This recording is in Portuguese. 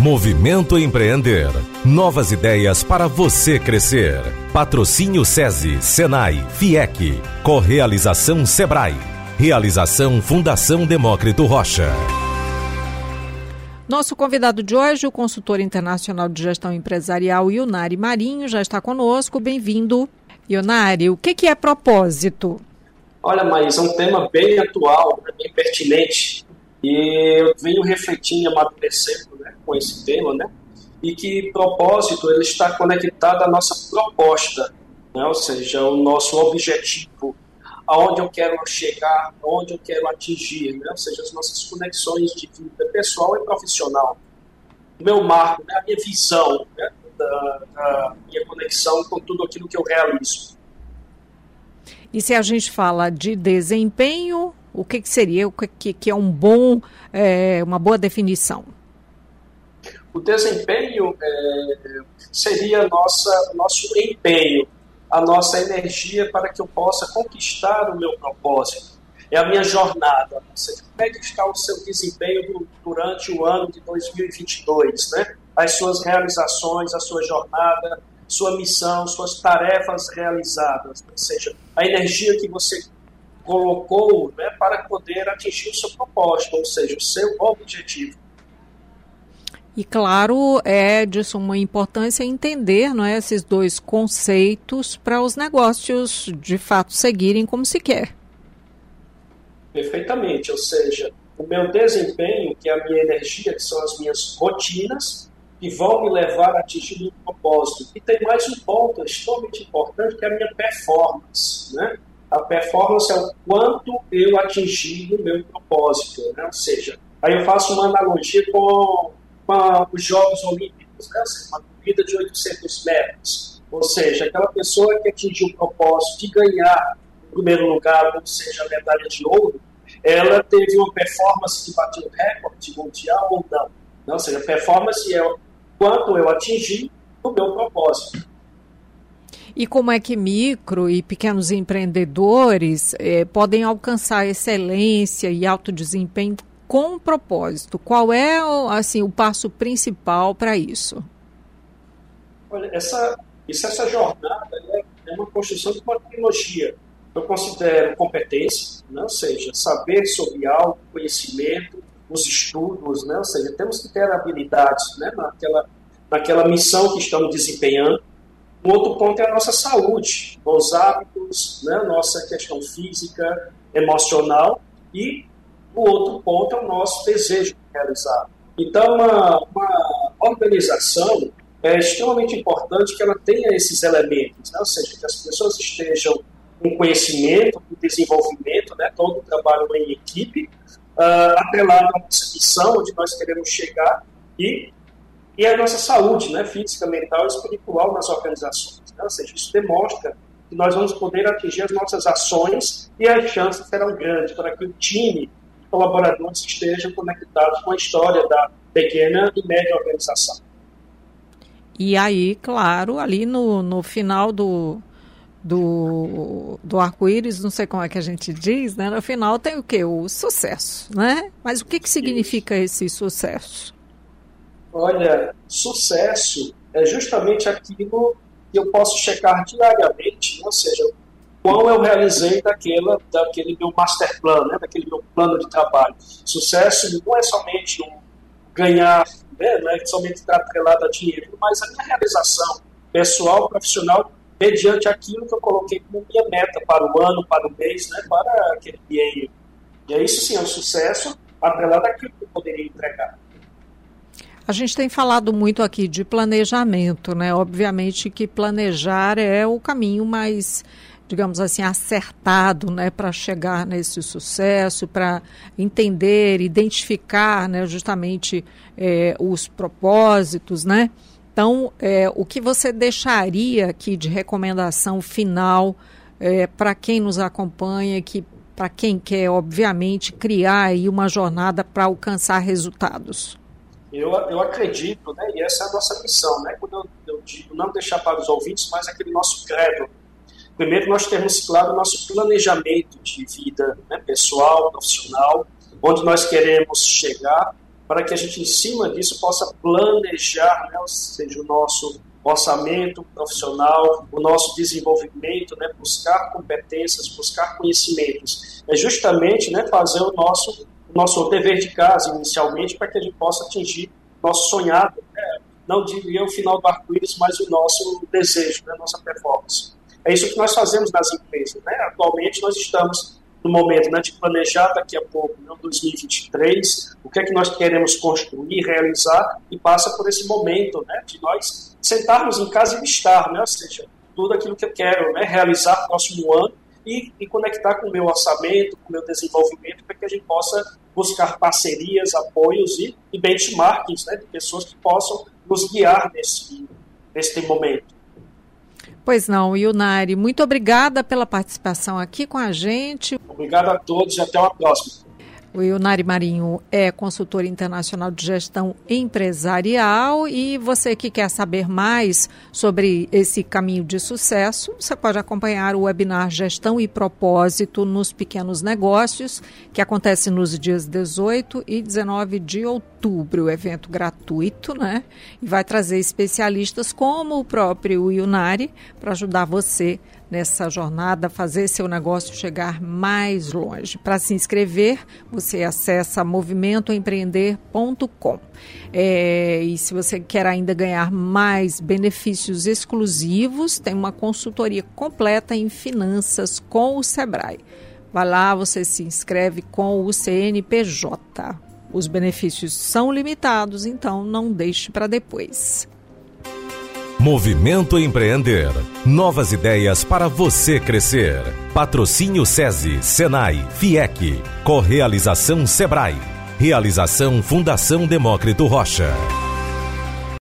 Movimento Empreender. Novas ideias para você crescer. Patrocínio SESI, Senai, FIEC. Correalização Sebrae. Realização Fundação Demócrito Rocha. Nosso convidado de hoje, o consultor internacional de gestão empresarial Ionari Marinho, já está conosco. Bem-vindo. Ionari, o que, que é propósito? Olha, Maís, é um tema bem atual, né, bem pertinente, e eu venho refletindo e amadurecendo né, com esse tema, né? E que propósito ele está conectado à nossa proposta, né? ou seja, o nosso objetivo, aonde eu quero chegar, aonde eu quero atingir, né? ou seja, as nossas conexões de vida pessoal e profissional. O meu marco, né? a minha visão né? da, da minha conexão com tudo aquilo que eu realizo. E se a gente fala de desempenho, o que, que seria, o que, que é um bom, é, uma boa definição? O desempenho é, seria nossa, nosso empenho, a nossa energia para que eu possa conquistar o meu propósito. É a minha jornada. Como é que está o seu desempenho durante o ano de 2022, né? As suas realizações, a sua jornada, sua missão, suas tarefas realizadas, ou seja, a energia que você colocou né, para poder atingir o seu propósito, ou seja, o seu objetivo. E claro, é de suma importância entender não é, esses dois conceitos para os negócios de fato seguirem como se quer. Perfeitamente, ou seja, o meu desempenho, que é a minha energia, que são as minhas rotinas, que vão me levar a atingir o propósito. E tem mais um ponto extremamente importante, que é a minha performance. Né? A performance é o quanto eu atingi o meu propósito. Né? Ou seja, aí eu faço uma analogia com com os Jogos Olímpicos, né? uma corrida de 800 metros. Ou seja, aquela pessoa que atingiu o propósito de ganhar o primeiro lugar, ou seja, a medalha de ouro, ela teve uma performance que bateu o recorde mundial ou não. não. Ou seja, performance é quanto eu atingi o meu propósito. E como é que micro e pequenos empreendedores eh, podem alcançar excelência e alto desempenho com propósito. Qual é assim o passo principal para isso? Olha, essa, essa jornada é, é uma construção de uma tecnologia. Eu considero competência, né? ou seja, saber sobre algo, conhecimento, os estudos, né? ou seja, temos que ter habilidades né? naquela, naquela missão que estamos desempenhando. Um outro ponto é a nossa saúde, bons hábitos, né? nossa questão física, emocional e o outro ponto é o nosso desejo de realizar. Então, uma, uma organização é extremamente importante que ela tenha esses elementos, né? ou seja, que as pessoas estejam com conhecimento, com desenvolvimento, né? todo o trabalho em equipe, uh, atrelado à nossa missão, onde nós queremos chegar, e, e a nossa saúde né? física, mental e espiritual nas organizações. Né? Ou seja, isso demonstra que nós vamos poder atingir as nossas ações e as chances serão grandes para que o time colaboradores estejam conectados com a história da pequena e média organização. E aí, claro, ali no, no final do, do, do arco-íris, não sei como é que a gente diz, né? No final tem o quê? O sucesso, né? Mas o que, que significa Isso. esse sucesso? Olha, sucesso é justamente aquilo que eu posso checar diariamente, ou seja, qual eu realizei daquela, daquele meu master plan, né, daquele meu plano de trabalho. Sucesso não é somente um ganhar, né, não é somente estar atrelado a dinheiro, mas a minha realização pessoal, profissional, mediante aquilo que eu coloquei como minha meta para o ano, para o mês, né, para aquele biênio. E é isso sim, é um sucesso atrelado àquilo que eu poderia entregar. A gente tem falado muito aqui de planejamento, né? Obviamente que planejar é o caminho mais digamos assim, acertado né, para chegar nesse sucesso, para entender, identificar né, justamente é, os propósitos, né? Então, é, o que você deixaria aqui de recomendação final é, para quem nos acompanha, que para quem quer, obviamente, criar aí uma jornada para alcançar resultados? Eu, eu acredito, né, e essa é a nossa missão, né, quando eu, eu digo não deixar para os ouvintes, mas aquele nosso credo, Primeiro, nós temos, claro, nosso planejamento de vida né, pessoal, profissional, onde nós queremos chegar, para que a gente, em cima disso, possa planejar, né, ou seja, o nosso orçamento profissional, o nosso desenvolvimento, né, buscar competências, buscar conhecimentos. É justamente né, fazer o nosso, o nosso dever de casa, inicialmente, para que a gente possa atingir nosso sonhado, né, não diria o final do arco-íris, mas o nosso desejo, né, nossa performance. É isso que nós fazemos nas empresas. Né? Atualmente, nós estamos no momento né, de planejar daqui a pouco, né, 2023, o que é que nós queremos construir, realizar, e passa por esse momento né, de nós sentarmos em casa e listar, né, ou seja, tudo aquilo que eu quero né, realizar no próximo ano e, e conectar com o meu orçamento, com o meu desenvolvimento, para que a gente possa buscar parcerias, apoios e, e benchmarkings né, de pessoas que possam nos guiar nesse, nesse momento. Pois não, Yunari, muito obrigada pela participação aqui com a gente. Obrigado a todos e até uma próxima. O Ionari Marinho é consultor internacional de gestão empresarial e você que quer saber mais sobre esse caminho de sucesso, você pode acompanhar o webinar Gestão e Propósito nos Pequenos Negócios, que acontece nos dias 18 e 19 de outubro, evento gratuito, né? E vai trazer especialistas como o próprio Ionari para ajudar você nessa jornada, fazer seu negócio chegar mais longe. Para se inscrever, você acessa movimentoempreender.com. É, e se você quer ainda ganhar mais benefícios exclusivos, tem uma consultoria completa em finanças com o Sebrae. Vai lá, você se inscreve com o CNPJ. Os benefícios são limitados, então não deixe para depois. Movimento Empreender. Novas ideias para você crescer. Patrocínio SESI, Senai, FIEC. Correalização Sebrae. Realização Fundação Demócrito Rocha.